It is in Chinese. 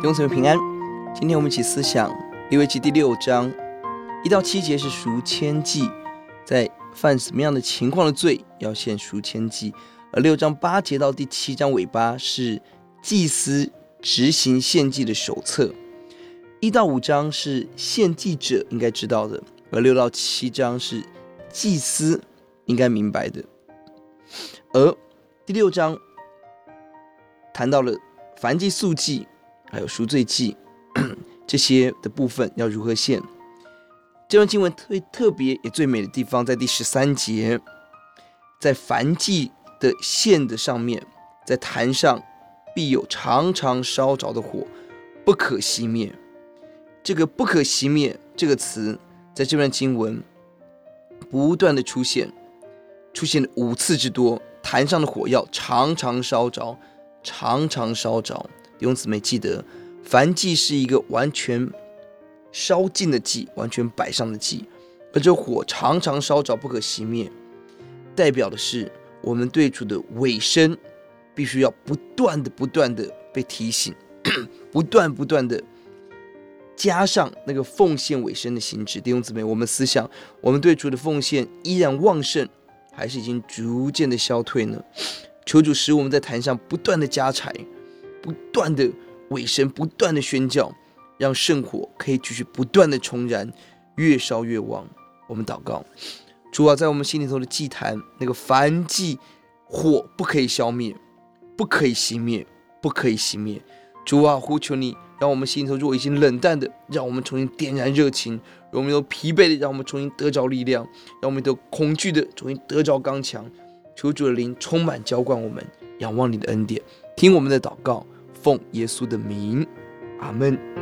弟兄姊妹平安。今天我们一起思想利未记第六章一到七节是赎愆祭，在犯什么样的情况的罪要献赎愆祭；而六章八节到第七章尾巴是祭司执行献祭的手册。一到五章是献祭者应该知道的，而六到七章是祭司应该明白的。而第六章谈到了燔祭、素祭。还有赎罪祭这些的部分要如何献？这段经文特特别也最美的地方在第十三节，在燔祭的献的上面，在坛上必有常常烧着的火，不可熄灭。这个“不可熄灭”这个词在这段经文不断的出现，出现了五次之多。坛上的火要常常烧着，常常烧着。弟兄姊妹记得，燔祭是一个完全烧尽的祭，完全摆上的祭，而这火常常烧着，不可熄灭，代表的是我们对主的委身必须要不断的、不断的被提醒，不断不断的加上那个奉献委身的心志。弟兄姊妹，我们思想，我们对主的奉献依然旺盛，还是已经逐渐的消退呢？求主使我们在坛上不断的加柴。不断的委身，不断的宣教，让圣火可以继续不断的重燃，越烧越旺。我们祷告，主啊，在我们心里头的祭坛，那个燔祭火不可以消灭，不可以熄灭，不可以熄灭。主啊，呼求你，让我们心里头若已经冷淡的，让我们重新点燃热情；让我们都疲惫的，让我们重新得着力量；让我们都恐惧的，重新得着刚强。求主的灵充满浇灌我们，仰望你的恩典。听我们的祷告，奉耶稣的名，阿门。